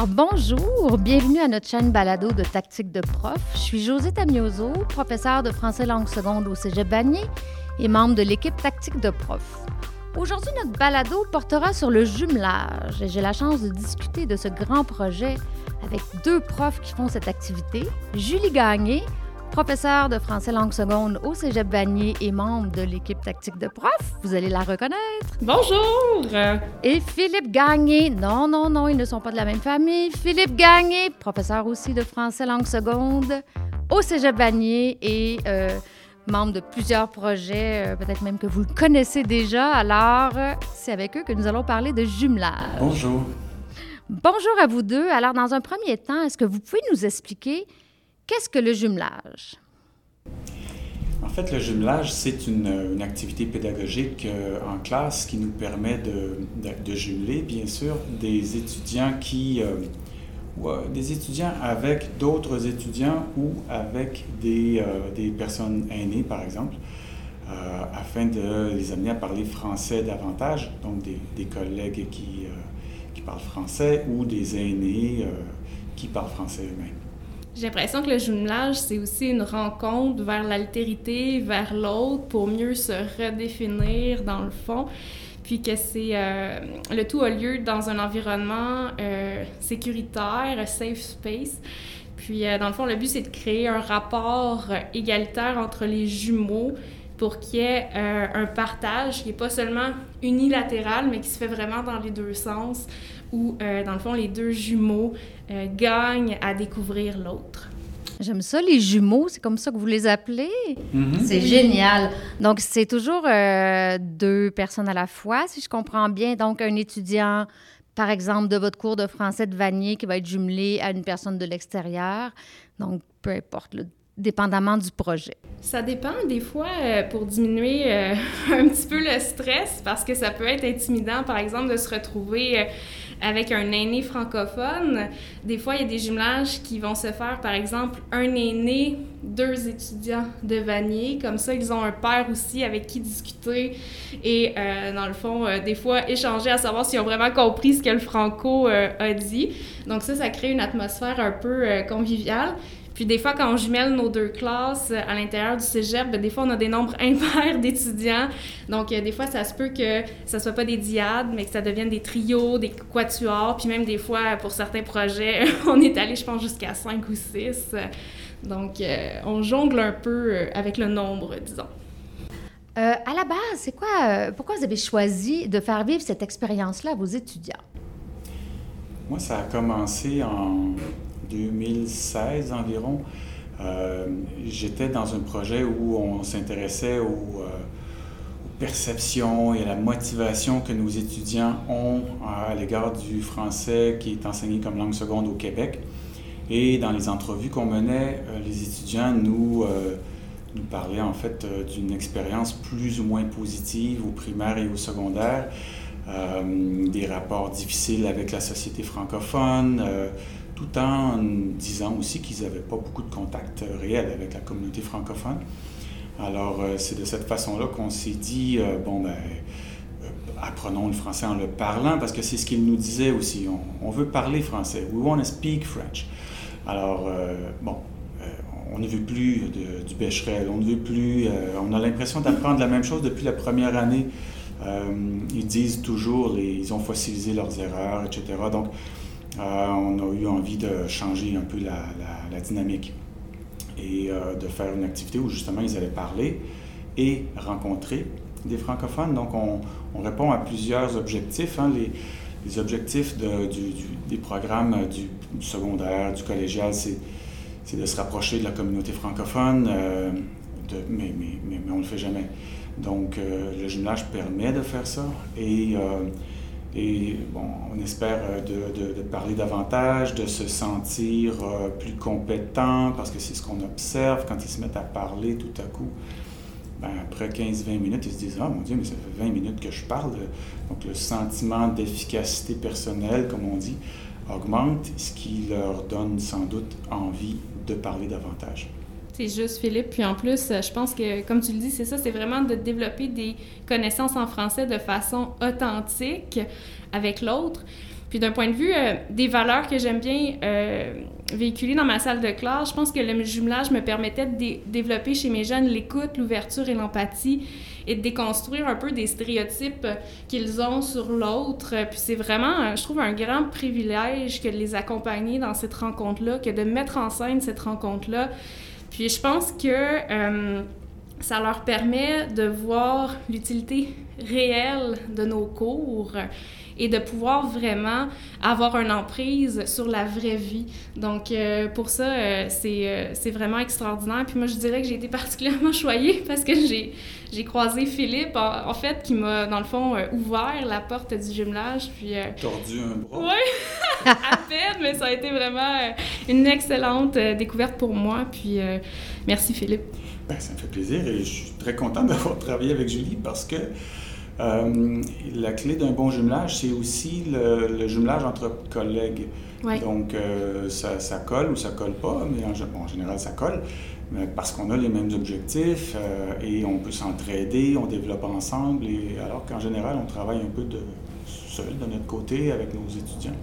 Alors, bonjour, bienvenue à notre chaîne balado de Tactique de prof. Je suis Josée Tamioso, professeure de français langue seconde au Cégep Bagné et membre de l'équipe Tactique de prof. Aujourd'hui, notre balado portera sur le jumelage et j'ai la chance de discuter de ce grand projet avec deux profs qui font cette activité. Julie Gagné, professeure de français langue seconde au Cégep Vanier et membre de l'équipe tactique de prof. Vous allez la reconnaître. Bonjour! Et Philippe Gagné. Non, non, non, ils ne sont pas de la même famille. Philippe Gagné, professeur aussi de français langue seconde au Cégep Vanier et euh, membre de plusieurs projets, euh, peut-être même que vous le connaissez déjà. Alors, c'est avec eux que nous allons parler de jumelage. Bonjour. Bonjour à vous deux. Alors, dans un premier temps, est-ce que vous pouvez nous expliquer Qu'est-ce que le jumelage? En fait, le jumelage, c'est une, activité pédagogique euh, en classe qui nous permet de, jumeler, bien sûr, des étudiants qui... Euh, euh, des étudiants avec d'autres étudiants ou avec des, personnes aînées, par exemple, afin de les amener à parler français davantage, donc des, collègues qui, parlent français ou des aînés qui parlent français eux-mêmes. J'ai l'impression que le jumelage, c'est aussi une rencontre vers l'altérité, vers l'autre, pour mieux se redéfinir dans le fond. Puis que c'est euh, le tout a lieu dans un environnement euh, sécuritaire, safe space. Puis euh, dans le fond, le but, c'est de créer un rapport égalitaire entre les jumeaux pour qu'il y ait un partage qui n'est pas seulement unilatéral, mais qui se fait vraiment dans les deux sens, où, euh, dans le fond, les deux jumeaux euh, gagnent à découvrir l'autre. J'aime ça, les jumeaux, c'est comme ça que vous les appelez? Mm-hmm. C'est génial. Donc, c'est toujours euh, deux personnes à la fois, si je comprends bien. Donc, un étudiant, par exemple, de votre cours de français de Vanier qui va être jumelé à une personne de l'extérieur. Donc, peu importe, le dépendamment du projet? Ça dépend. Des fois, euh, pour diminuer euh, un petit peu le stress, parce que ça peut être intimidant, par exemple, de se retrouver euh, avec un aîné francophone. Des fois, il y a des jumelages qui vont se faire, par exemple, un aîné, deux étudiants de Vanier. Comme ça, ils ont un père aussi avec qui discuter et, dans le fond, des fois, échanger à savoir s'ils ont vraiment compris ce que le franco a dit. Donc ça, ça crée une atmosphère un peu conviviale. Puis des fois, quand on jumelle nos deux classes euh, à l'intérieur du cégep, ben, des fois, on a des nombres impairs d'étudiants. Donc, euh, des fois, ça se peut que ça soit pas des diades, mais que ça devienne des trios, des quatuors. Puis même des fois, pour certains projets, on est allé, je pense, jusqu'à cinq ou six. Donc, euh, on jongle un peu avec le nombre, disons. à la base, c'est quoi, pourquoi vous avez choisi de faire vivre cette expérience-là à vos étudiants? Moi, ça a commencé en 2016 environ, euh, j'étais dans un projet où on s'intéressait euh, aux, perceptions et à la motivation que nos étudiants ont à l'égard du français qui est enseigné comme langue seconde au Québec. Et dans les entrevues qu'on menait, euh, les étudiants nous, nous parlaient en fait d'une expérience plus ou moins positive au primaire et au secondaire, des rapports difficiles avec la société francophone, tout en disant aussi qu'ils n'avaient pas beaucoup de contacts réels avec la communauté francophone. Alors, euh, c'est de cette façon-là qu'on s'est dit, euh, bon, ben, euh, apprenons le français en le parlant, parce que c'est ce qu'ils nous disaient aussi. On, veut parler français. We want to speak French. Alors, bon, on ne veut plus du Becherel, on ne veut plus. on a l'impression d'apprendre la même chose depuis la première année. ils disent toujours, ils ont fossilisé leurs erreurs, etc. Donc, on a eu envie de changer un peu la, dynamique et euh, de faire une activité où justement ils allaient parler et rencontrer des francophones. Donc on, répond à plusieurs objectifs. Hein. Les, objectifs des programmes du, secondaire, du collégial, c'est de se rapprocher de la communauté francophone, euh, mais, on ne le fait jamais. Donc le gymnase permet de faire ça et et bon, on espère euh, de, de, parler davantage, de se sentir euh, plus compétent, parce que c'est ce qu'on observe quand ils se mettent à parler tout à coup. Ben, après 15-20 minutes, ils se disent Ah mon Dieu, mais ça fait 20 minutes que je parle. Donc le sentiment d'efficacité personnelle, comme on dit, augmente, ce qui leur donne sans doute envie de parler davantage. C'est juste, Philippe. Puis en plus, je pense que, comme tu le dis, c'est ça, c'est vraiment de développer des connaissances en français de façon authentique avec l'autre. Puis d'un point de vue euh, des valeurs que j'aime bien euh, véhiculer dans ma salle de classe, je pense que le jumelage me permettait de développer chez mes jeunes l'écoute, l'ouverture et l'empathie et de déconstruire un peu des stéréotypes qu'ils ont sur l'autre. Puis c'est vraiment, je trouve, un grand privilège que de les accompagner dans cette rencontre-là, que de mettre en scène cette rencontre-là. Puis je pense que euh, ça leur permet de voir l'utilité réelle de nos cours et de pouvoir vraiment avoir une emprise sur la vraie vie. Donc, euh, pour ça, euh, euh, c'est vraiment extraordinaire. Puis moi, je dirais que j'ai été particulièrement choyée parce que j'ai croisé Philippe, en, fait, qui m'a, dans le fond, ouvert la porte du jumelage. Puis, Tordu un bras. Oui, à peine, mais ça a été vraiment une excellente découverte pour moi. Puis, merci Philippe. Ben, ça me fait plaisir et je suis très content d'avoir travaillé avec Julie parce que euh, la clé d'un bon jumelage, c'est aussi le, jumelage entre collègues. Donc, euh, ça, colle ou ça colle pas, mais en, général, ça colle, parce qu'on a les mêmes objectifs euh, et on peut s'entraider, on développe ensemble, et, alors qu'en général, on travaille un peu de, seul de notre côté avec nos étudiants.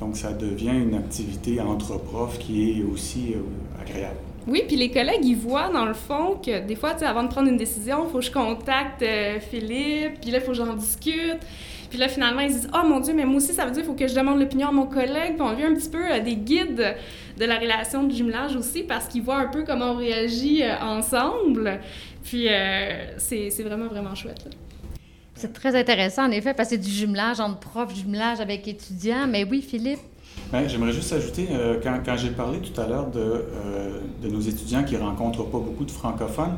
Donc, ça devient une activité entre profs qui est aussi agréable. Oui, puis les collègues, ils voient dans le fond que des fois, tu sais, avant de prendre une décision, il faut que je contacte euh, Philippe, puis là, il faut que j'en discute. Puis là, finalement, ils disent Oh mon Dieu, mais moi aussi, ça veut dire qu'il faut que je demande l'opinion à mon collègue. Puis on vient un petit peu euh, des guides de la relation de jumelage aussi, parce qu'ils voient un peu comment on réagit euh, ensemble. Puis c'est vraiment, vraiment chouette. C'est très intéressant, en effet, parce que c'est du jumelage entre profs, jumelage avec étudiants. Mais oui, Philippe, ben, j'aimerais juste ajouter, euh, quand, j'ai parlé tout à l'heure de, euh, nos étudiants qui ne rencontrent pas beaucoup de francophones,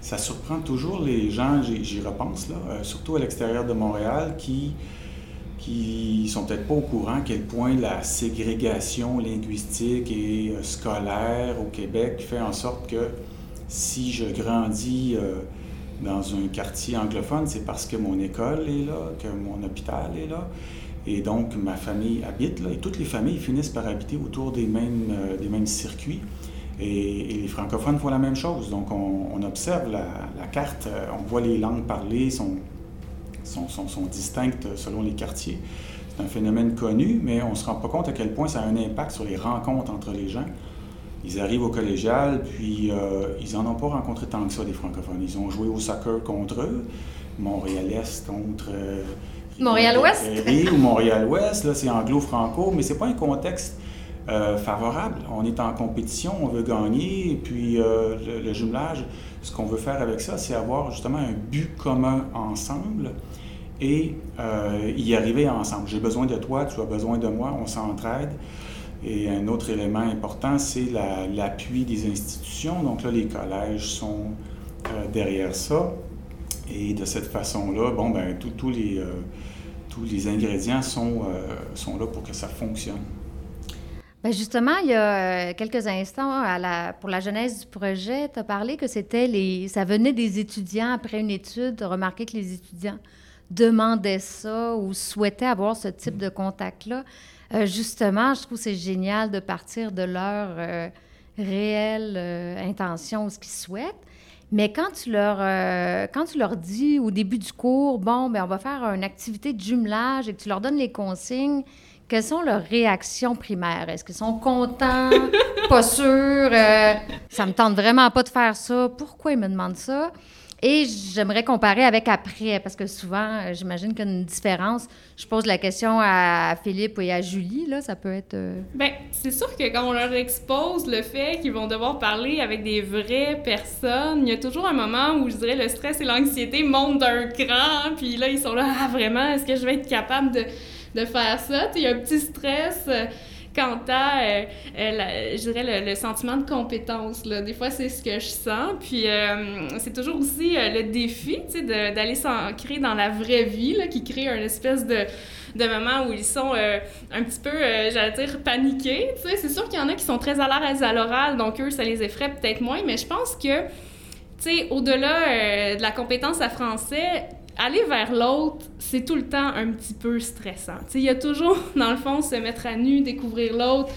ça surprend toujours les gens, j'y repense, là, euh, surtout à l'extérieur de Montréal, qui qui sont peut-être pas au courant à quel point la ségrégation linguistique et scolaire au Québec fait en sorte que si je grandis dans un quartier anglophone, c'est parce que mon école est là, que mon hôpital est là. Et donc, ma famille habite là, et toutes les familles finissent par habiter autour des mêmes, euh, des mêmes circuits. Et, les francophones font la même chose. Donc, on, observe la, carte, euh, on voit les langues parlées sont, sont, sont, distinctes selon les quartiers. C'est un phénomène connu, mais on ne se rend pas compte à quel point ça a un impact sur les rencontres entre les gens. Ils arrivent au collégial, puis euh, ils n'en ont pas rencontré tant que ça, des francophones. Ils ont joué au soccer contre eux, Montréal-Est contre Montréal-Ouest? ou Montréal-Ouest, là, c'est anglo-franco, mais c'est pas un contexte euh, favorable. On est en compétition, on veut gagner, et puis euh, le, jumelage, ce qu'on veut faire avec ça, c'est avoir justement un but commun ensemble et euh, y arriver ensemble. J'ai besoin de toi, tu as besoin de moi, on s'entraide. Et un autre élément important, c'est l'appui des institutions. Donc là, les collèges sont derrière ça. Et de cette façon-là, bon, ben, tous les, euh, tous les ingrédients sont, euh, sont là pour que ça fonctionne. Bien justement, il y a euh, quelques instants, pour la genèse du projet, tu as parlé que c'était les, ça venait des étudiants après une étude. Tu as que les étudiants demandaient ça ou souhaitaient avoir ce type de contact-là. Justement, je trouve que c'est génial de partir de leur réelle intention, ce qu'ils souhaitent. Mais quand tu leur, euh, quand tu leur dis au début du cours, bon, ben on va faire une activité de jumelage et que tu leur donnes les consignes, quelles sont leurs réactions primaires? Est-ce qu'ils sont contents? pas sûrs? Euh, ça me tente vraiment pas de faire ça. Pourquoi ils me demandent ça? Et j'aimerais comparer avec après, parce que souvent, euh, j'imagine qu'il y a une différence. Je pose la question à Philippe et à Julie, là, ça peut être... Euh, Bien, c'est sûr que quand on leur expose le fait qu'ils vont devoir parler avec des vraies personnes, il y a toujours un moment où, je dirais, le stress et l'anxiété montent d'un cran, puis là, ils sont là, ah, vraiment, est-ce que je vais être capable de, de faire ça? Il y a un petit stress... Quant à, euh, euh, je dirais, le, sentiment de compétence. Là. Des fois, c'est ce que je sens. Puis, euh, c'est toujours aussi le défi, d'aller s'ancrer dans la vraie vie, là, qui crée un espèce de de moments où ils sont un petit peu, j'allais dire, paniqués. C'est sûr qu'il y en a qui sont très à l'aise à l'oral, donc eux, ça les effraie peut-être moins, mais je pense que, au-delà de la compétence à français, aller vers l'autre, c'est tout le temps un petit peu stressant. Il y a toujours, dans le fond, se mettre à nu, découvrir l'autre.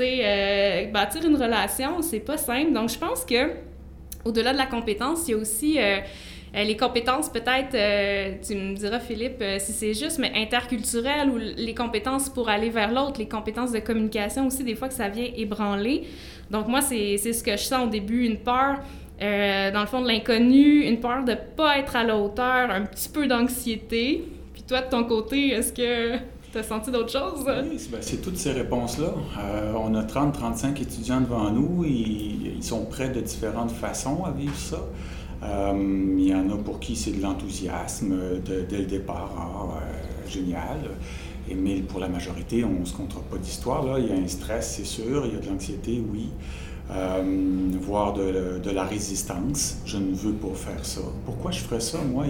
Euh, bâtir une relation, c'est pas simple. Donc, je pense que au-delà de la compétence, il y a aussi euh, Euh, les compétences, peut-être, euh, tu me diras, Philippe, si c'est juste, mais interculturelles ou les compétences pour aller vers l'autre, les compétences de communication aussi, des fois que ça vient ébranler. Donc, moi, c'est ce que je sens au début, une peur, dans le fond, de l'inconnu, une peur de ne pas être à la hauteur, un petit peu d'anxiété. Puis toi, de ton côté, est-ce que tu as senti d'autres choses? Oui, c'est toutes ces réponses-là. on a 30-35 étudiants devant nous. Ils, ils sont prêts de différentes façons à vivre ça. Euh, il y en a pour qui c'est de l'enthousiasme dès le départ. Ah, génial. Et, mais pour la majorité, on ne se comptera pas d'histoire. Il y a un stress, c'est sûr. Il y a de l'anxiété, oui. Euh, voire de, de, la résistance. Je ne veux pas faire ça. Pourquoi je ferais ça? Moi,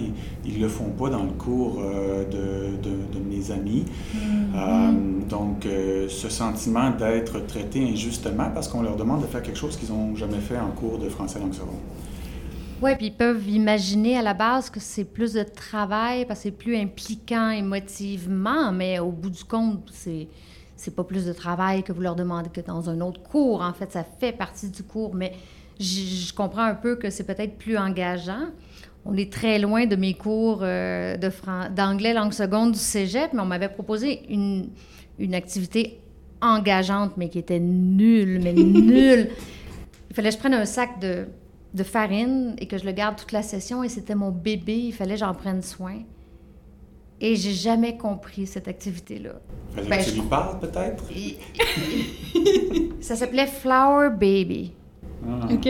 ils ne le font pas dans le cours euh, de, de, mes amis. Mm-hmm. donc, ce sentiment d'être traité injustement parce qu'on leur demande de faire quelque chose qu'ils n'ont jamais fait en cours de français langue seconde. Oui, puis ils peuvent imaginer à la base que c'est plus de travail parce que c'est plus impliquant émotivement, mais au bout du compte, c'est c'est pas plus de travail que vous leur demandez que dans un autre cours. En fait, ça fait partie du cours, mais je comprends un peu que c'est peut-être plus engageant. On est très loin de mes cours euh, d'anglais langue seconde du cégep, mais on m'avait proposé une, activité engageante, mais qui était nulle, mais nulle. Il fallait que je prenne un sac de farine et que je le garde toute la session et c'était mon bébé, il fallait que j'en prenne soin. Et j'ai jamais compris cette activité-là. Ben, tu lui parles peut-être? ça s'appelait Flower Baby. Ah. OK.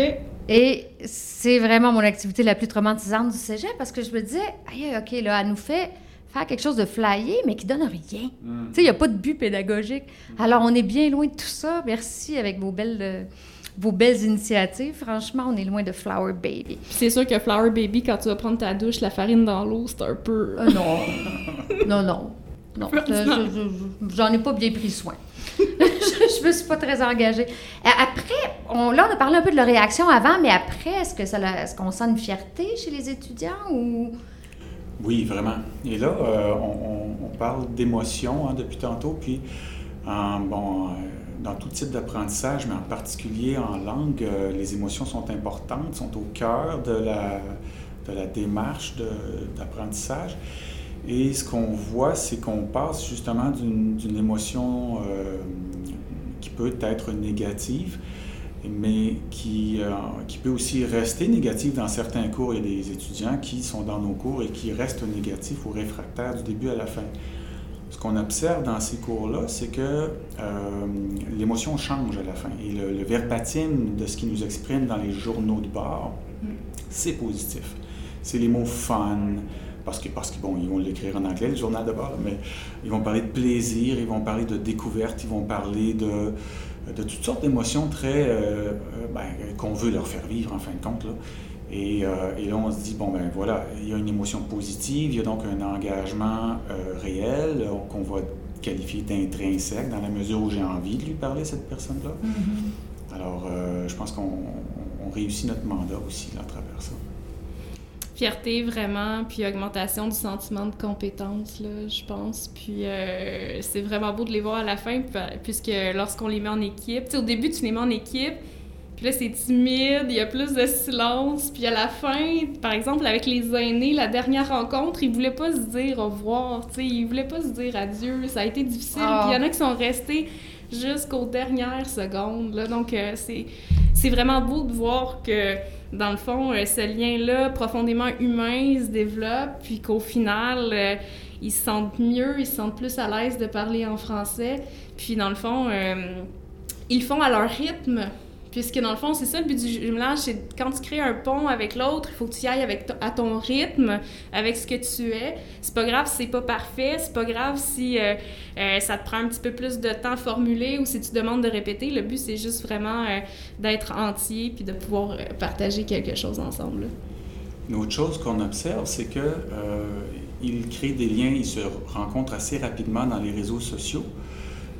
Et c'est vraiment mon activité la plus traumatisante du cégep parce que je me disais, aïe, OK, là, elle nous fait faire quelque chose de flyé, mais qui donne rien. Hmm. Tu sais, il n'y a pas de but pédagogique. Alors, on est bien loin de tout ça. Merci avec vos belles... Euh, vos belles initiatives. Franchement, on est loin de Flower Baby. C'est sûr que Flower Baby, quand tu vas prendre ta douche, la farine dans l'eau, c'est un peu. Euh, non. non, non. Non. J'en ai pas bien pris soin. je, je me suis pas très engagée. Euh, après, on, là, on a parlé un peu de la réaction avant, mais après, est-ce que ça, est-ce qu'on sent une fierté chez les étudiants ou? Oui, vraiment. Et là, euh, on, parle d'émotion hein, depuis tantôt, puis bon dans tout type d'apprentissage, mais en particulier en langue, euh, les émotions sont importantes, sont au cœur de la, de la démarche d'apprentissage. Et ce qu'on voit, c'est qu'on passe justement d'une émotion euh, qui peut être négative, mais qui, euh, qui peut aussi rester négative dans certains cours. Il y a des étudiants qui sont dans nos cours et qui restent négatifs ou réfractaires du début à la fin ce qu'on observe dans ces cours-là, c'est que euh, l'émotion change à la fin. Et le, verbatim de ce qu'ils nous expriment dans les journaux de bord, mm. c'est positif. C'est les mots fun, parce qu'ils parce bon, ils vont l'écrire en anglais, le journal de bord, mais ils vont parler de plaisir, ils vont parler de découverte, ils vont parler de, de toutes sortes d'émotions très euh, euh, ben, qu'on veut leur faire vivre en fin de compte. Là. Euh, et, là, on se dit, bon, ben voilà, il y a une émotion positive, il y a donc un engagement euh, réel euh, qu'on va qualifier d'intrinsèque dans la mesure où j'ai envie de lui parler, cette personne-là. Mm-hmm. Alors, je pense qu'on réussit notre mandat aussi à travers ça. Fierté, vraiment, puis augmentation du sentiment de compétence, là, je pense. Puis c'est vraiment beau de les voir à la fin, puisque lorsqu'on les met en équipe, au début, tu les mets en équipe, puis là, c'est timide, il y a plus de silence. Puis à la fin, par exemple, avec les aînés, la dernière rencontre, ils voulaient pas se dire au revoir, tu sais, ils voulaient pas se dire adieu. Ça a été difficile. Puis il y en a qui sont restés jusqu'aux dernières secondes. Là. Donc, euh, c'est, c'est vraiment beau de voir que, dans le fond, euh, ce lien-là, profondément humain, se développe, puis qu'au final, euh, ils se sentent mieux, ils se sentent plus à l'aise de parler en français. Puis, dans le fond, ils font à leur rythme. Puisque dans le fond, c'est ça le but du jumelage, c'est quand tu crées un pont avec l'autre, il faut que tu y ailles avec à ton rythme, avec ce que tu es. C'est pas grave si c'est pas parfait, c'est pas grave si euh, euh, ça te prend un petit peu plus de temps à formuler ou si tu demandes de répéter. Le but, c'est juste vraiment euh, d'être entier puis de pouvoir partager quelque chose ensemble. Une autre chose qu'on observe, c'est que ils créent des liens, ils se rencontrent assez rapidement dans les réseaux sociaux.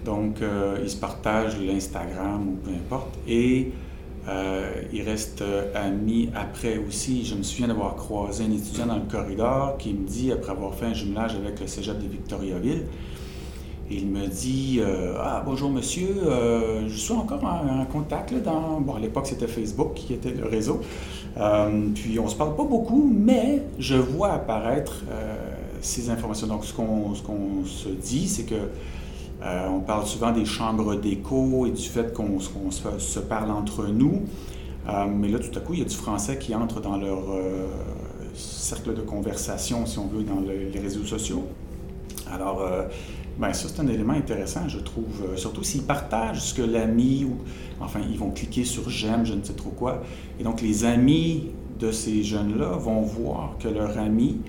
Donc, euh, ils se partagent l'Instagram ou peu importe. Et euh, ils restent amis après aussi. Je me souviens d'avoir croisé un étudiant dans le corridor qui me dit, après avoir fait un jumelage avec le cégep de Victoriaville, il me dit Ah, bonjour monsieur, je suis encore en, contact dans. Bon, à l'époque, c'était Facebook qui était le réseau. puis on se parle pas beaucoup, mais je vois apparaître ces informations. Donc, ce qu'on se dit, c'est que euh, on parle souvent des chambres d'écho et du fait qu'on se, parle entre nous. Euh, mais là, tout à coup, il y a du français qui entre dans leur euh, cercle de conversation, si on veut, dans les réseaux sociaux. Alors, ben, ça, c'est un élément intéressant, je trouve. surtout s'ils partagent ce que l'ami, ou enfin, ils vont cliquer sur j'aime, je ne sais trop quoi. Et donc, les amis de ces jeunes-là vont voir que leur ami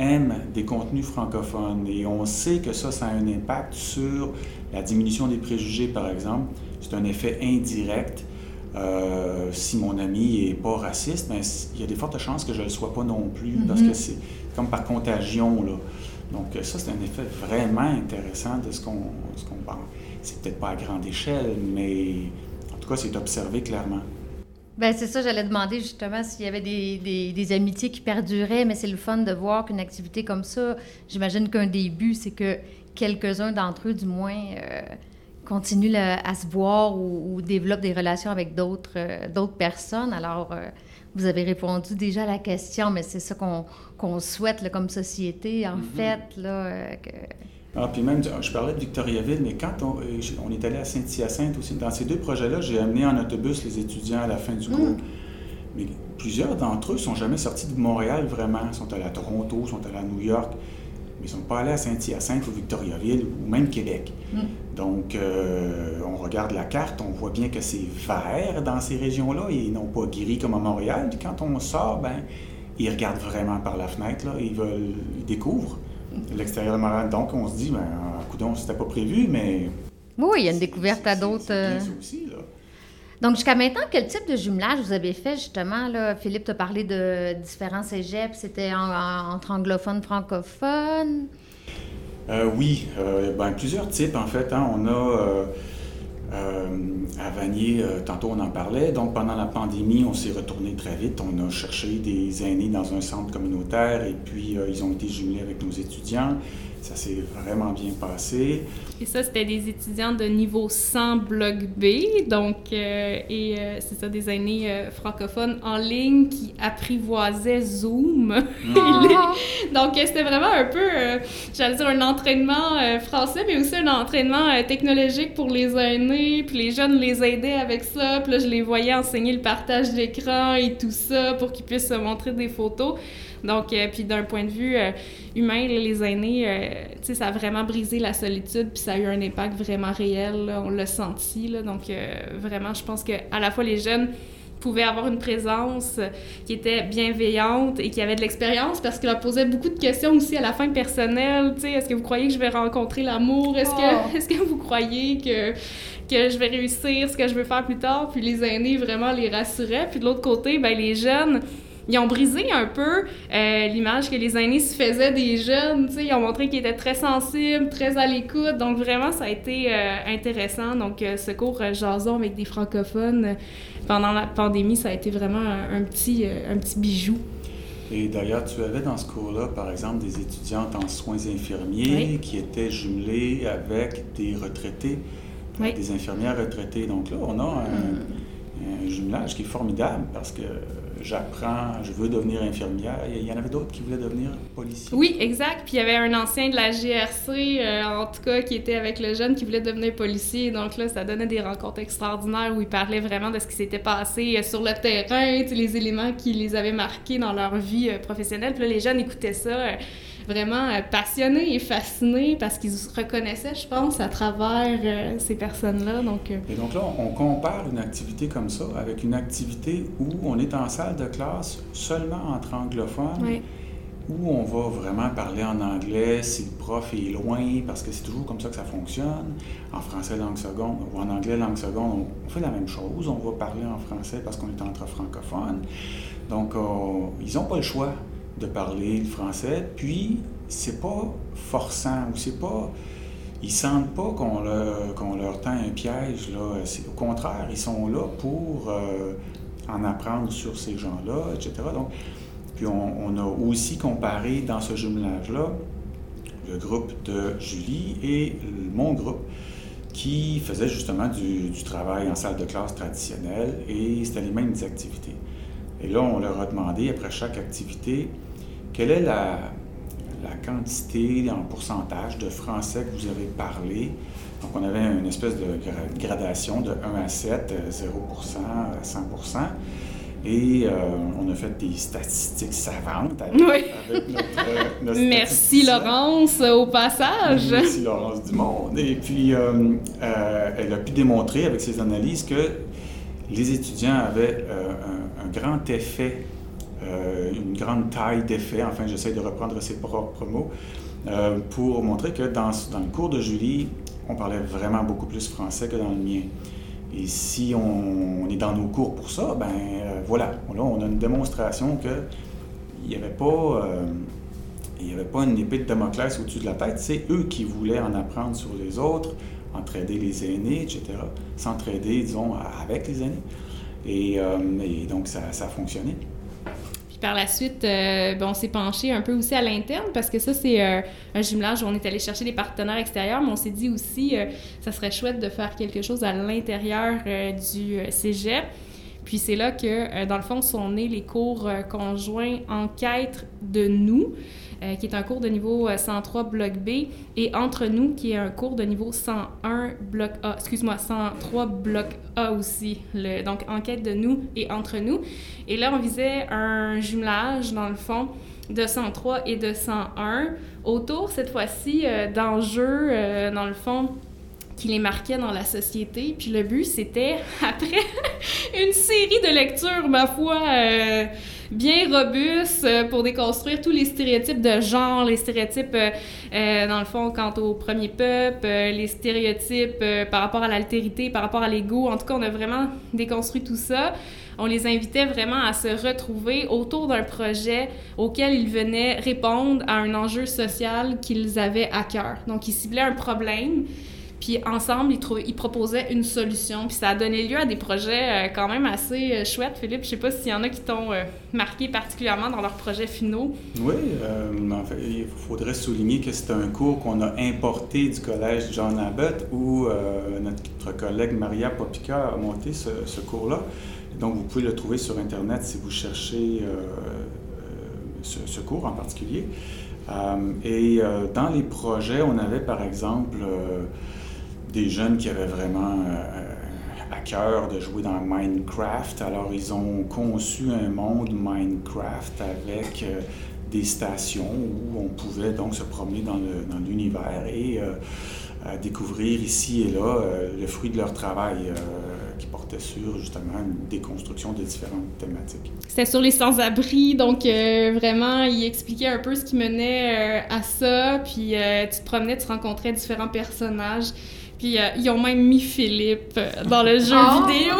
aiment des contenus francophones. Et on sait que ça, ça a un impact sur la diminution des préjugés, par exemple. C'est un effet indirect. Euh, si mon ami n'est pas raciste, ben, il y a des fortes chances que je ne le sois pas non plus, parce que mm-hmm. c'est comme par contagion. Là. Donc ça, c'est un effet vraiment intéressant de ce qu'on parle. C'est peut-être pas à grande échelle, mais en tout cas, c'est observé clairement. Ben c'est ça, j'allais demander justement s'il y avait des, des, amitiés qui perduraient, mais c'est le fun de voir qu'une activité comme ça, j'imagine qu'un début, c'est que quelques-uns d'entre eux, du moins, euh, continuent à se voir ou, développent des relations avec d'autres euh, d'autres personnes. Alors, euh, vous avez répondu déjà à la question, mais c'est ça qu'on souhaite comme société, en mm-hmm. fait, là, que ah, puis même, je parlais de Victoriaville, mais quand on, euh, on est allé à Saint-Hyacinthe aussi, dans ces deux projets-là, j'ai amené en autobus les étudiants à la fin du cours. Mm. Mais plusieurs d'entre eux sont jamais sortis de Montréal vraiment. Ils sont allés à Toronto, sont allés à New York, mais ils ne sont pas allés à Saint-Hyacinthe ou Victoriaville ou même Québec. Mm. Donc, euh, on regarde la carte, on voit bien que c'est vert dans ces régions-là et non pas gris comme à Montréal. Puis quand on sort, ben, ils regardent vraiment par la fenêtre, là, ils veulent, ils découvrent l'extérieur de Montréal. Donc, on se dit, ben, coudon, c'était pas prévu, mais. Oui, il y a une découverte à d'autres. Euh, donc, jusqu'à maintenant, quel type de jumelage vous avez fait, justement? Là? Philippe t'a parlé de différents cégeps. C'était entre anglophones, francophones? Euh, oui, euh, ben, plusieurs types, en fait. Hein. On a euh, à Vanier, euh, tantôt on en parlait. Donc pendant la pandémie, on s'est retourné très vite. On a cherché des aînés dans un centre communautaire et puis euh, ils ont été jumelés avec nos étudiants. Ça s'est vraiment bien passé. Et ça, c'était des étudiants de niveau 100 bloc B, donc, euh, et euh, c'est ça, des aînés euh, francophones en ligne qui apprivoisaient Zoom. Ah. donc, c'était vraiment un peu, j'allais dire, un entraînement français, mais aussi un entraînement technologique pour les aînés, puis les jeunes les aidaient avec ça, puis là, je les voyais enseigner le partage d'écran et tout ça pour qu'ils puissent se montrer des photos. Donc, euh, puis d'un point de vue euh, humain, les aînés, euh, tu sais, ça a vraiment brisé la solitude, puis ça a eu un impact vraiment réel, on l'a senti, là, donc vraiment, je pense que à la fois les jeunes pouvaient avoir une présence qui était bienveillante et qui avait de l'expérience parce qu'il leur posait beaucoup de questions aussi à la fin personnelle. Tu sais, est-ce que vous croyez que je vais rencontrer l'amour? Est-ce que, oh. est-ce que vous croyez que, que je vais réussir ce que je veux faire plus tard? Puis les aînés vraiment les rassuraient. Puis de l'autre côté, ben les jeunes ils ont brisé un peu euh, l'image que les aînés se faisaient des jeunes. Ils ont montré qu'ils étaient très sensibles, très à l'écoute. Donc, vraiment, ça a été euh, intéressant. Donc, euh, ce cours Jason avec des francophones pendant la pandémie, ça a été vraiment un, petit, un petit bijou. Et d'ailleurs, tu avais dans ce cours-là, par exemple, des étudiantes en soins infirmiers qui étaient jumelées avec des retraités, des infirmières retraitées. Donc là, on a un, hmm. un jumelage qui est formidable parce que j'apprends, je veux devenir infirmière. Il y en avait d'autres qui voulaient devenir policier. Oui, exact. Puis il y avait un ancien de la GRC, euh, en tout cas, qui était avec le jeune qui voulait devenir policier. Donc là, ça donnait des rencontres extraordinaires où il parlait vraiment de ce qui s'était passé euh, sur le terrain, les éléments qui les avaient marqués dans leur vie euh, professionnelle. Puis là, les jeunes écoutaient ça vraiment euh, passionnés et fascinés parce qu'ils se reconnaissaient, je pense, à travers euh, ces personnes-là. Donc, euh, Et donc là, on compare une activité comme ça avec une activité où on est en salle de classe seulement entre anglophones. Où on va vraiment parler en anglais si le prof est loin, parce que c'est toujours comme ça que ça fonctionne. En français langue seconde ou en anglais langue seconde, on, fait la même chose. On va parler en français parce qu'on est entre francophones. Donc, ils n'ont pas le choix de parler le français, puis c'est pas forçant ou c'est pas. Ils sentent pas qu'on leur, leur tend un piège. Là. Au contraire, ils sont là pour euh, en apprendre sur ces gens-là, etc. Donc, puis on, a aussi comparé dans ce jumelage-là le groupe de Julie et mon groupe qui faisait justement du, travail en salle de classe traditionnelle et c'était les mêmes activités. Et là, on leur a demandé, après chaque activité, quelle est la, la quantité en pourcentage de français que vous avez parlé? Donc, on avait une espèce de gradation de 1 à 7, 0% 100% et euh, on a fait des statistiques savantes avec, oui. notre, Merci Laurence au passage. Merci Laurence Dumont. Et puis, euh, euh, elle a pu démontrer avec ses analyses que les étudiants avaient un, grand effet, une grande taille d'effet, enfin j'essaie de reprendre ses propres mots, pour montrer que dans, dans le cours de Julie, on parlait vraiment beaucoup plus français que dans le mien. Et si on, est dans nos cours pour ça, ben euh, voilà, là, on a une démonstration qu'il n'y avait pas... Euh, il avait pas une épée de Damoclès au-dessus de la tête, c'est eux qui voulaient en apprendre sur les autres, entraider les aînés, etc., s'entraider, disons, avec les aînés. Et, euh, donc, ça, ça a fonctionné par la suite, euh, ben, on s'est penché un peu aussi à l'interne parce que ça, c'est euh, un jumelage où on est allé chercher des partenaires extérieurs, mais on s'est dit aussi, euh, ça serait chouette de faire quelque chose à l'intérieur du cégep. Puis c'est là que, dans le fond, sont nés les cours conjoints Enquête de nous. Euh, qui est un cours de niveau 103 euh, bloc B, et Entre nous, qui est un cours de niveau 101 bloc A, excuse-moi, 103 bloc A aussi. Donc, Enquête de nous et Entre nous. Et là, on visait un jumelage, dans le fond, de 103 et de 101, autour, cette fois-ci, euh, d'enjeux, dans le fond, qui les marquaient dans la société. Puis le but, c'était, après une série de lectures, ma foi, bien robuste euh, pour déconstruire tous les stéréotypes de genre, les stéréotypes, euh, euh, dans le fond, quant au premier peuple, les stéréotypes par rapport à l'altérité, par rapport à l'ego. En tout cas, on a vraiment déconstruit tout ça. On les invitait vraiment à se retrouver autour d'un projet auquel ils venaient répondre à un enjeu social qu'ils avaient à cœur. Donc, ils ciblaient un problème puis ensemble, ils, ils, proposaient une solution. Puis ça a donné lieu à des projets euh, quand même assez euh, chouettes. Philippe, je sais pas s'il y en a qui t'ont euh, marqué particulièrement dans leurs projets finaux. Oui, en fait, il faudrait souligner que c'est un cours qu'on a importé du collège John Abbott où notre collègue Maria Popica a monté ce, cours-là. Donc, vous pouvez le trouver sur Internet si vous cherchez ce, cours en particulier. et dans les projets, on avait par exemple des jeunes qui avaient vraiment euh, à cœur de jouer dans Minecraft. Alors, ils ont conçu un monde Minecraft avec euh, des stations où on pouvait donc se promener dans l'univers et euh, découvrir ici et là le fruit de leur travail qui portait sur justement une déconstruction de différentes thématiques. C'était sur les sans-abri, donc vraiment, il expliquait un peu ce qui menait à ça, puis tu te promenais, tu rencontrais différents personnages. Puis euh, ils ont même mis Philippe euh, dans le jeu ah! vidéo.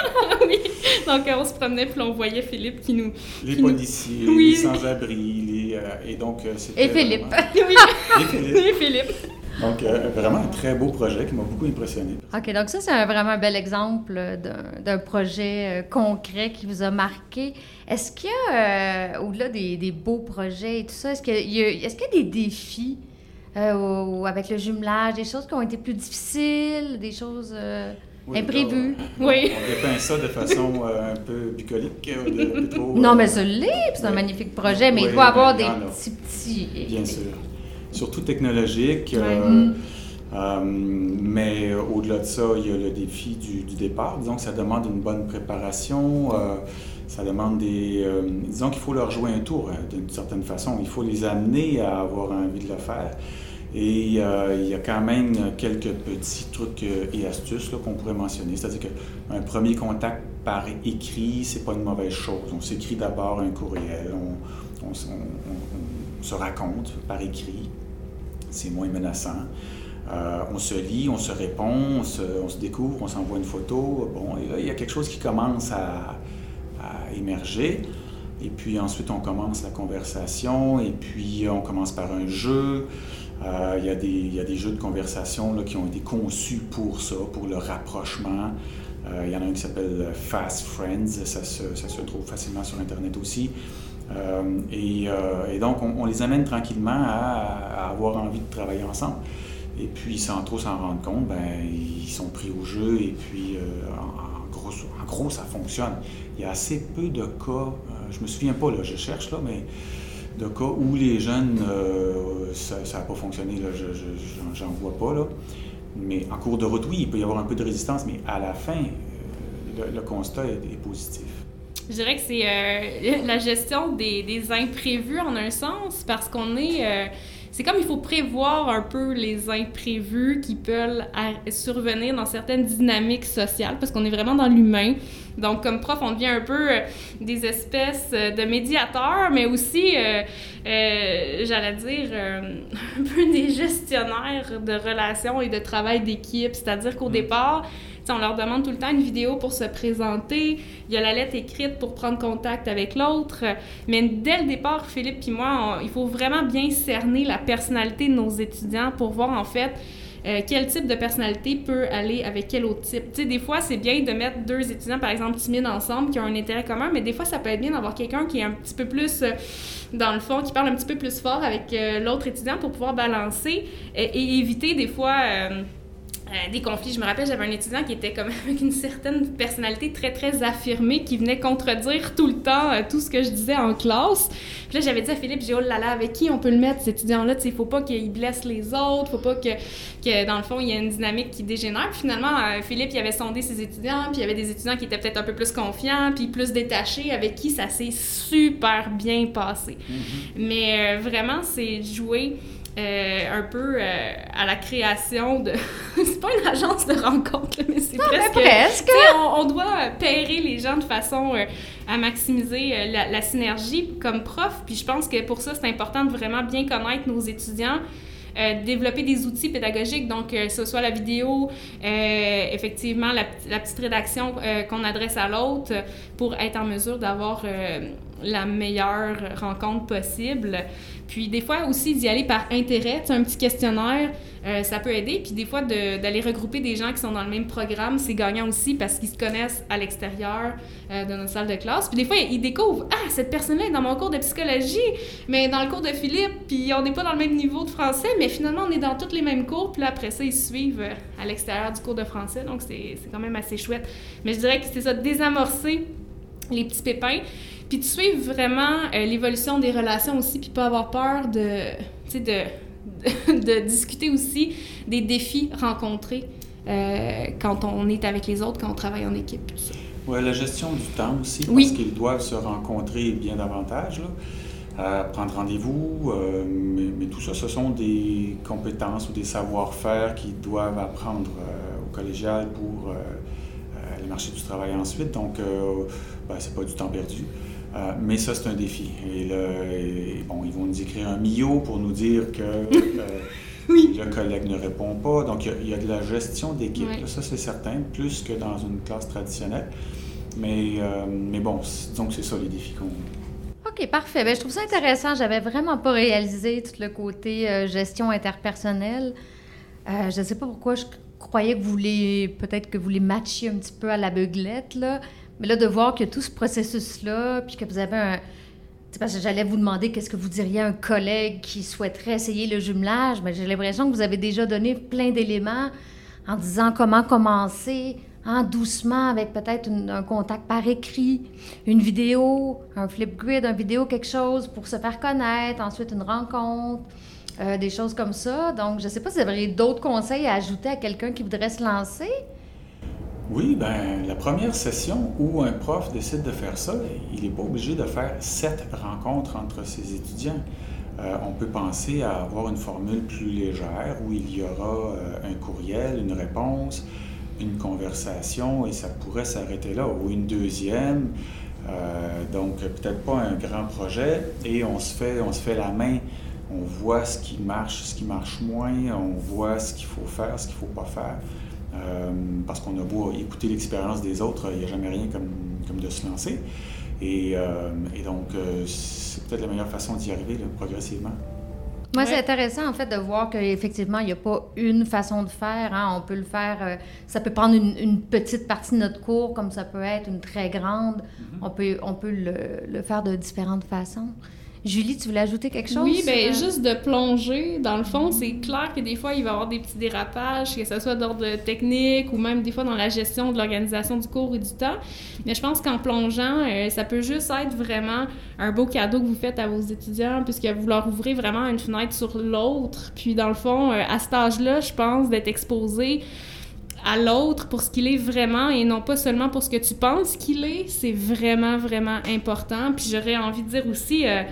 oui. Donc euh, on se promenait puis on voyait Philippe qui nous. Les policiers, les sans-abri, les, et donc c'était. Et Philippe. oui. Et Philippe. Et Philippe. Donc, vraiment un très beau projet qui m'a beaucoup impressionné. OK, donc ça, c'est vraiment un bel exemple d'un projet concret qui vous a marqué. Est-ce qu'il y a, au-delà des, des, beaux projets et tout ça, est-ce qu'il y, est qu'il y a des défis euh, ou avec le jumelage, des choses qui ont été plus difficiles, des choses euh, imprévues. oui. On dépeint ça de façon euh, un peu bucolique. non, mais ça l'est, c'est un magnifique projet, mais il faut avoir des petits, petits... Bien sûr. Surtout technologique. mais au-delà de ça, il y a le défi du, du, départ. Disons que ça demande une bonne préparation. Ça demande des. disons qu'il faut leur jouer un tour hein, d'une certaine façon. Il faut les amener à avoir envie de le faire. Et euh, il y a quand même quelques petits trucs euh, et astuces qu'on pourrait mentionner. C'est-à-dire qu'un premier contact par écrit, c'est pas une mauvaise chose. On s'écrit d'abord un courriel, on, se raconte par écrit, c'est moins menaçant. Euh, on se lit, on se répond, on se, découvre, on s'envoie une photo. Bon, il y a quelque chose qui commence à émerger. Et puis ensuite, on commence la conversation, et puis on commence par un jeu. Euh, il, y a des, il, y a des, jeux de conversation là, qui ont été conçus pour ça, pour le rapprochement. Euh, il y en a un qui s'appelle Fast Friends, ça se, trouve facilement sur Internet aussi. Et, donc, on, les amène tranquillement à, avoir envie de travailler ensemble. Et puis, sans trop s'en rendre compte, ben, ils sont pris au jeu et puis gros, en gros, ça fonctionne. Il y a assez peu de cas, je me souviens pas, là, je cherche là, mais de cas où les jeunes, euh, ça n'a pas fonctionné, là, je j'en vois pas. Là. Mais en cours de route, oui, il peut y avoir un peu de résistance, mais à la fin, euh, le, constat est, positif. Je dirais que c'est euh, la gestion des, des, imprévus en un sens, parce qu'on est c'est comme il faut prévoir un peu les imprévus qui peuvent survenir dans certaines dynamiques sociales parce qu'on est vraiment dans l'humain. Donc, comme prof, on devient un peu euh, des espèces euh, de médiateurs, mais aussi, euh, j'allais dire, un peu des gestionnaires de relations et de travail d'équipe. C'est-à-dire qu'au mm. On leur demande tout le temps une vidéo pour se présenter. Il y a la lettre écrite pour prendre contact avec l'autre. Mais dès le départ, Philippe et moi, il faut vraiment bien cerner la personnalité de nos étudiants pour voir en fait euh, quel type de personnalité peut aller avec quel autre type. Tu sais, des fois, c'est bien de mettre deux étudiants, par exemple, timides ensemble, qui ont un intérêt commun, mais des fois, ça peut être bien d'avoir quelqu'un qui est un petit peu plus, euh, dans le fond, qui parle un petit peu plus fort avec euh, l'autre étudiant pour pouvoir balancer et éviter des fois euh, des conflits. Je me rappelle, j'avais un étudiant qui était comme avec une certaine personnalité très, très affirmée, qui venait contredire tout le temps euh, tout ce que je disais en classe. Puis là, j'avais dit à Philippe, j'ai oh là là, avec qui on peut le mettre, cet étudiant-là? Il faut pas qu'il blesse les autres, faut pas que, que, dans le fond, il y ait une dynamique qui dégénère. Puis finalement, euh, Philippe, il avait sondé ses étudiants, puis il y avait des étudiants qui étaient peut-être un peu plus confiants, puis plus détachés, avec qui ça s'est super bien passé. Mm-hmm. Mais vraiment, c'est jouer euh, un peu euh, à la création de. c'est pas une agence de rencontre, mais c'est presque. presque. On, on, doit pairer les gens de façon euh, à maximiser la, la, synergie comme prof. Puis je pense que pour ça, c'est important de vraiment bien connaître nos étudiants. développer des outils pédagogiques, donc que ce soit la vidéo, effectivement la, la, petite rédaction qu'on adresse à l'autre pour être en mesure d'avoir la meilleure rencontre possible. Puis des fois aussi d'y aller par intérêt, un petit questionnaire, euh, ça peut aider. Puis des fois d'aller regrouper des gens qui sont dans le même programme, c'est gagnant aussi parce qu'ils se connaissent à l'extérieur euh, de notre salle de classe. Puis des fois, ils découvrent Ah, cette personne-là est dans mon cours de psychologie, mais dans le cours de Philippe, puis on n'est pas dans le même niveau de français, mais finalement, on est dans tous les mêmes cours. Puis là, après ça, ils suivent euh, à l'extérieur du cours de français. Donc, c'est quand même assez chouette. Mais je dirais que c'est ça, désamorcer les petits pépins. Puis de suivre vraiment euh, l'évolution des relations aussi, puis pas avoir peur de, de, de, discuter aussi des défis rencontrés euh, quand on est avec les autres, quand on travaille en équipe. Oui, la gestion du temps aussi, parce qu'ils doivent se rencontrer bien davantage. Là. prendre rendez-vous, euh, mais, tout ça, ce sont des compétences ou des savoir-faire qu'ils doivent apprendre au collégial pour aller marcher du travail ensuite. Donc, ben, c'est pas du temps perdu. Euh, mais ça, c'est un défi. Et, bon, ils vont nous écrire un MIO pour nous dire que euh, le collègue ne répond pas. Donc, il y, a de la gestion d'équipe, ça c'est certain, plus que dans une classe traditionnelle. Mais, euh, mais bon, donc c'est ça les défis qu'on OK, parfait. Bien, je trouve ça intéressant. J'avais vraiment pas réalisé tout le côté gestion interpersonnelle. je ne sais pas pourquoi je croyais que vous voulez, peut-être que vous les matchiez un petit peu à la beuglette, là. Mais là, de voir que tout ce processus-là, puis que vous avez un. Parce que j'allais vous demander qu'est-ce que vous diriez à un collègue qui souhaiterait essayer le jumelage, mais j'ai l'impression que vous avez déjà donné plein d'éléments en disant comment commencer, hein, doucement, avec peut-être un contact par écrit, une vidéo, un flip grid, un vidéo, quelque chose pour se faire connaître, ensuite une rencontre, euh, des choses comme ça. Donc, je ne sais pas si vous avez d'autres conseils à ajouter à quelqu'un qui voudrait se lancer. Oui, ben la première session où un prof décide de faire ça, il n'est pas obligé de faire sept rencontres entre ses étudiants. Euh, on peut penser à avoir une formule plus légère où il y aura euh, un courriel, une réponse, une conversation et ça pourrait s'arrêter là, ou une deuxième. Euh, donc peut-être pas un grand projet et on se fait, on se fait la main. On voit ce qui marche, ce qui marche moins, on voit ce qu'il faut faire, ce qu'il ne faut pas faire. Euh, parce qu'on a beau écouter l'expérience des autres, il n'y a jamais rien comme, comme de se lancer. Et, euh, et donc, euh, c'est peut-être la meilleure façon d'y arriver progressivement. Moi, c'est intéressant, en fait, de voir qu'effectivement, il n'y a pas une façon de faire. Hein. On peut le faire, euh, ça peut prendre une, petite partie de notre cours, comme ça peut être une très grande. Mm-hmm. On peut, on peut le, le, faire de différentes façons. Julie, tu voulais ajouter quelque chose? Oui, bien, juste de plonger. Dans le fond, c'est clair que des fois, il va y avoir des petits dérapages, que ce soit d'ordre technique ou même des fois dans la gestion de l'organisation du cours et du temps. Mais je pense qu'en plongeant, euh, ça peut juste être vraiment un beau cadeau que vous faites à vos étudiants, puisque vous leur ouvrez vraiment une fenêtre sur l'autre. Puis, dans le fond, euh, à cet âge-là, je pense, d'être exposé à l'autre pour ce qu'il est vraiment et non pas seulement pour ce que tu penses qu'il est, c'est vraiment, vraiment important. Puis j'aurais envie de dire aussi, euh,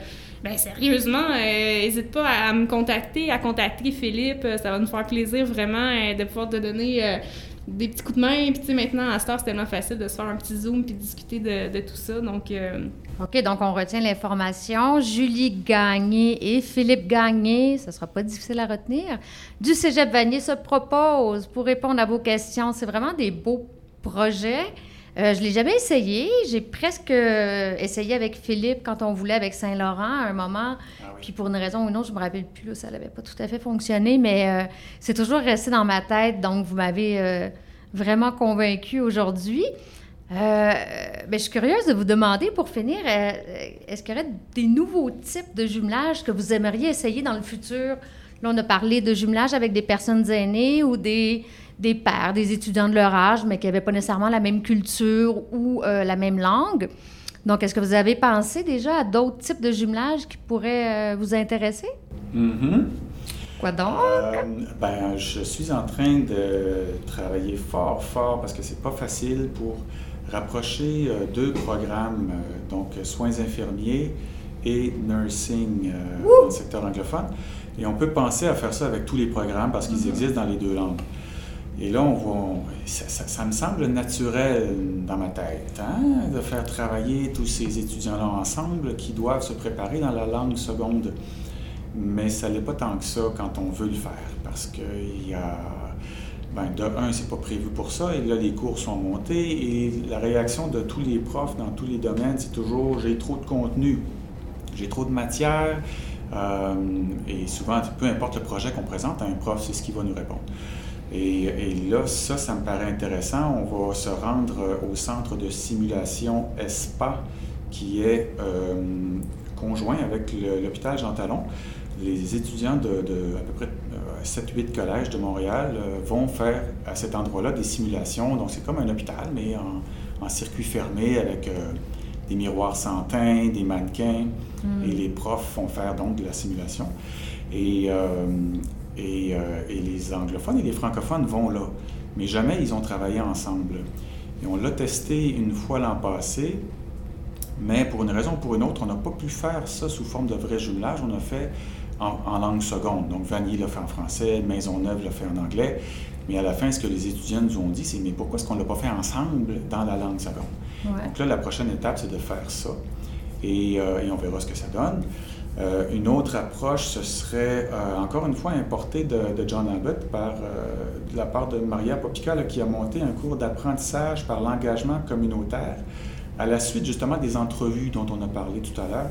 ben sérieusement, n'hésite pas à, me contacter, à contacter Philippe. Ça va nous faire plaisir vraiment euh, de pouvoir te donner euh, des petits coups de main. Puis tu sais, maintenant, à Star, c'est tellement facile de se faire un petit zoom puis discuter de, tout ça. Donc... Euh, OK, donc on retient l'information. Julie Gagné et Philippe Gagné, ce sera pas difficile à retenir, du Cégep Vanier se propose pour répondre à vos questions. C'est vraiment des beaux projets. Euh, je ne l'ai jamais essayé. J'ai presque euh, essayé avec Philippe quand on voulait avec Saint-Laurent à un moment. Ah Puis pour une raison ou une autre, je me rappelle plus, ça n'avait pas tout à fait fonctionné, mais euh, c'est toujours resté dans ma tête. Donc, vous m'avez vraiment convaincu aujourd'hui. Ben, je suis curieuse de vous demander, pour finir, est-ce qu'il y aurait des nouveaux types de jumelage que vous aimeriez essayer dans le futur? Là, on a parlé de jumelage avec des personnes aînées ou des, des pères, des étudiants de leur âge, mais qui n'avaient pas nécessairement la même culture ou euh, la même langue. Donc, est-ce que vous avez pensé déjà à d'autres types de jumelage qui pourraient euh, vous intéresser? Mm-hmm. Quoi donc? Euh, ben, je suis en train de travailler fort, fort, parce que c'est pas facile pour rapprocher deux programmes, donc soins infirmiers et nursing dans le secteur anglophone. Et on peut penser à faire ça avec tous les programmes parce qu'ils mm-hmm. existent dans les deux langues. Et là, on voit, ça, me semble naturel dans ma tête, hein, de faire travailler tous ces étudiants-là ensemble qui doivent se préparer dans la langue seconde. Mais ça n'est pas tant que ça quand on veut le faire, parce qu'il y a... Ben, de un, c'est pas prévu pour ça, et là, les cours sont montés, et la réaction de tous les profs dans tous les domaines, c'est toujours j'ai trop de contenu, j'ai trop de matière, euh, et souvent, peu importe le projet qu'on présente à un prof, c'est ce qui va nous répondre. Et, là, ça, ça me paraît intéressant. On va se rendre euh, au centre de simulation ESPA, qui est euh, conjoint avec l'hôpital Jean Talon. Les étudiants de, à peu près 7-8 euh, collèges de Montréal vont faire à cet endroit-là des simulations. Donc, c'est comme un hôpital, mais en, circuit fermé avec des miroirs sans teint, des mannequins. Hmm. Et les profs vont faire donc de la simulation. Et euh, et, les anglophones et les francophones vont là. Mais jamais ils ont travaillé ensemble. Et on l'a testé une fois l'an passé, mais pour une raison ou pour une autre, on n'a pas pu faire ça sous forme de vrai jumelage. On a fait en, langue seconde. Donc, Vanier l'a fait en français, Maisonneuve l'a fait en anglais. Mais à la fin, ce que les étudiants nous ont dit, c'est mais pourquoi est-ce qu'on ne l'a pas fait ensemble dans la langue seconde? Donc là, la prochaine étape, c'est de faire ça. Et, euh, et, on verra ce que ça donne. Euh, une autre approche, ce serait euh, encore une fois importé de, John Abbott par, euh, de la part de Maria Popica qui a monté un cours d'apprentissage par l'engagement communautaire à la suite justement des entrevues dont on a parlé tout à l'heure.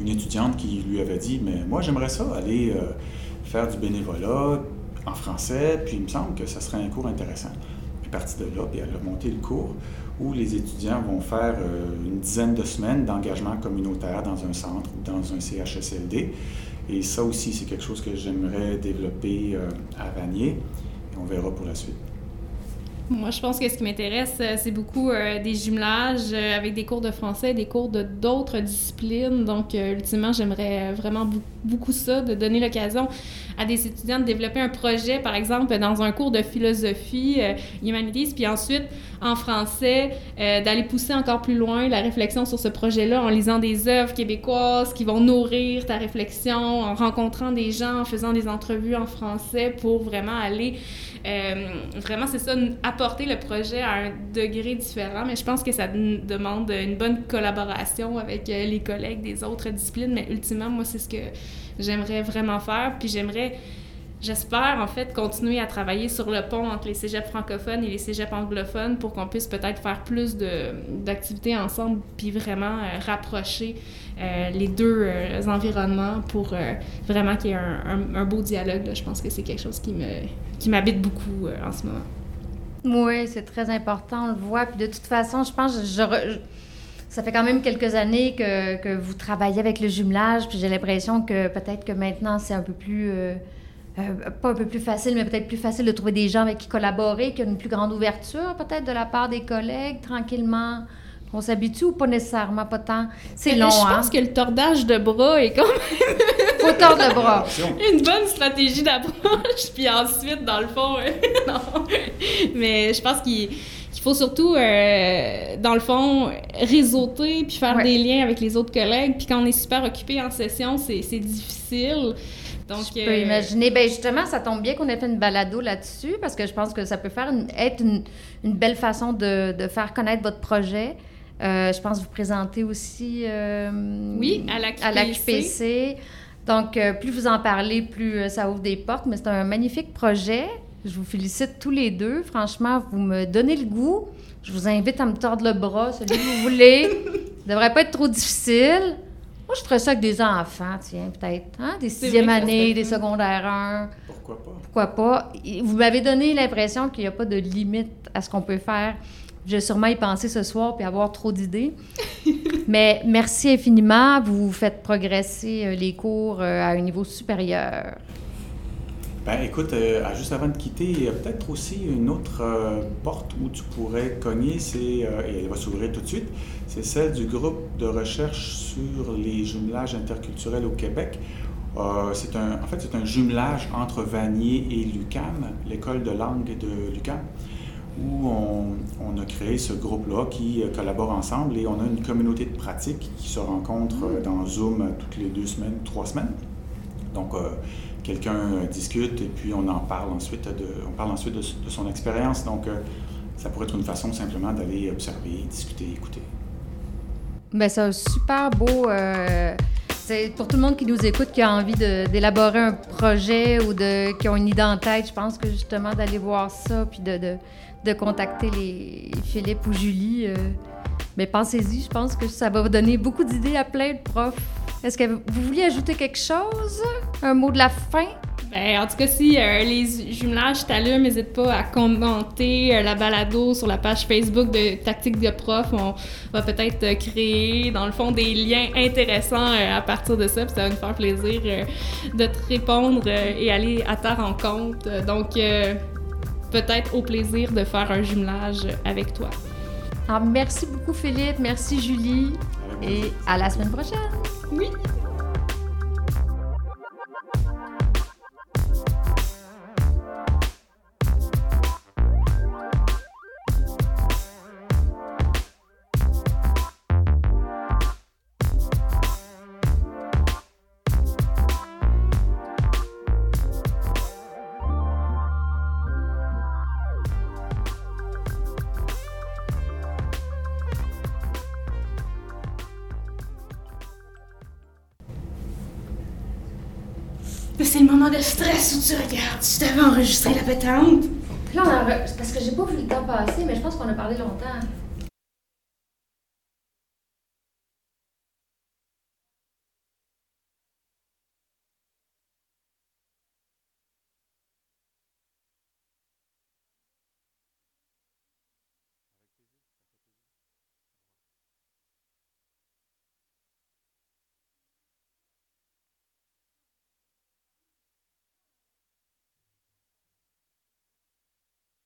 Une étudiante qui lui avait dit, mais moi j'aimerais ça, aller faire du bénévolat en français, puis il me semble que ça serait un cours intéressant. Elle est partie de là, puis elle a monté le cours où les étudiants vont faire euh, une dizaine de semaines d'engagement communautaire dans un centre ou dans un CHSLD. Et ça aussi, c'est quelque chose que j'aimerais développer euh, à Vanier. On verra pour la suite. Moi, je pense que ce qui m'intéresse, euh, c'est beaucoup des jumelages avec des cours de français, des cours de d'autres disciplines. Donc, ultimement, j'aimerais vraiment beaucoup ça, de donner l'occasion à des étudiants de développer un projet, par exemple, dans un cours de philosophie, euh, humanities, puis ensuite, en français, euh, d'aller pousser encore plus loin la réflexion sur ce projet-là en lisant des œuvres québécoises qui vont nourrir ta réflexion, en rencontrant des gens, en faisant des entrevues en français pour vraiment aller, euh, vraiment, c'est ça, apporter le projet à un degré différent. Mais je pense que ça demande une bonne collaboration avec les collègues des autres disciplines. Mais ultimement, moi, c'est ce que j'aimerais vraiment faire. Puis j'aimerais j'espère en fait continuer à travailler sur le pont entre les cégeps francophones et les cégeps anglophones pour qu'on puisse peut-être faire plus d'activités ensemble puis vraiment euh, rapprocher euh, les deux euh, environnements pour vraiment qu'il y ait un, un, beau dialogue. Je pense que c'est quelque chose qui me qui m'habite beaucoup en ce moment. Oui, c'est très important, on le voit. Puis de toute façon, je pense, je, ça fait quand même quelques années que, que, vous travaillez avec le jumelage, puis j'ai l'impression que peut-être que maintenant c'est un peu plus euh, pas un peu plus facile, mais peut-être plus facile de trouver des gens avec qui collaborer, qui ont une plus grande ouverture, peut-être de la part des collègues, tranquillement. On s'habitue ou pas nécessairement, pas tant. C'est long, Je pense hein? que le tordage de bras est quand même. Faut tordre le bras. Une bonne stratégie d'approche, puis ensuite, dans le fond, euh, non. Mais je pense qu'il faut surtout, euh, dans le fond, réseauter puis faire des liens avec les autres collègues. Puis quand on est super occupé en session, c'est difficile. Donc, je peux euh, imaginer. Ben justement, ça tombe bien qu'on ait fait une balado là-dessus parce que je pense que ça peut faire être une, belle façon de, faire connaître votre projet. Euh, je pense vous présenter aussi. Euh, oui, à la QPC. Donc, plus vous en parlez, plus ça ouvre des portes. Mais c'est un magnifique projet. Je vous félicite tous les deux. Franchement, vous me donnez le goût. Je vous invite à me tordre le bras, celui que vous voulez. Ça devrait pas être trop difficile. Moi, je ferais ça avec des enfants, tiens, peut-être. Hein? Des sixième années, des secondaires 1. Pourquoi pas? Pourquoi pas? Vous m'avez donné l'impression qu'il n'y a pas de limite à ce qu'on peut faire. Je vais sûrement y penser ce soir puis avoir trop d'idées. Mais merci infiniment. Vous faites progresser euh, les cours euh, à un niveau supérieur. Ben, écoute, euh, juste avant de quitter, il y a peut-être aussi une autre euh, porte où tu pourrais cogner, c'est, euh, et elle va s'ouvrir tout de suite, c'est celle du groupe de recherche sur les jumelages interculturels au Québec. c'est un, en fait, c'est un jumelage entre Vanier et l'UCAM, l'école de langue de l'UCAM, où on, on, a créé ce groupe-là qui collabore ensemble et on a une communauté de pratique qui se rencontre dans Zoom toutes les deux semaines, trois semaines. Donc, quelqu'un euh, discute et puis on en parle ensuite de, on parle ensuite de, son expérience. Donc, euh, ça pourrait être une façon simplement d'aller observer, discuter, écouter. Bien, c'est un super beau. Euh, c'est pour tout le monde qui nous écoute, qui a envie d'élaborer un projet ou de, qui ont une idée en tête, je pense que justement d'aller voir ça puis de, de, contacter les Philippe ou Julie. mais pensez-y, je pense que ça va vous donner beaucoup d'idées à plein de profs. Est-ce que vous vouliez ajouter quelque chose? Un mot de la fin? Ben, en tout cas, si euh, les jumelages t'allument, n'hésite pas à commenter euh, la balado sur la page Facebook de Tactique de Prof. On va peut-être euh, créer, dans le fond, des liens intéressants à partir de ça. Puis ça va nous faire plaisir de te répondre et aller à ta rencontre. Donc, peut-être au plaisir de faire un jumelage avec toi. Alors, ah, merci beaucoup, Philippe. Merci, Julie. Et à la semaine prochaine. Oui. De stress où tu regardes. Tu t'avais enregistré la pétante. Là, on a... parce que j'ai pas vu le temps passer, mais je pense qu'on a parlé longtemps.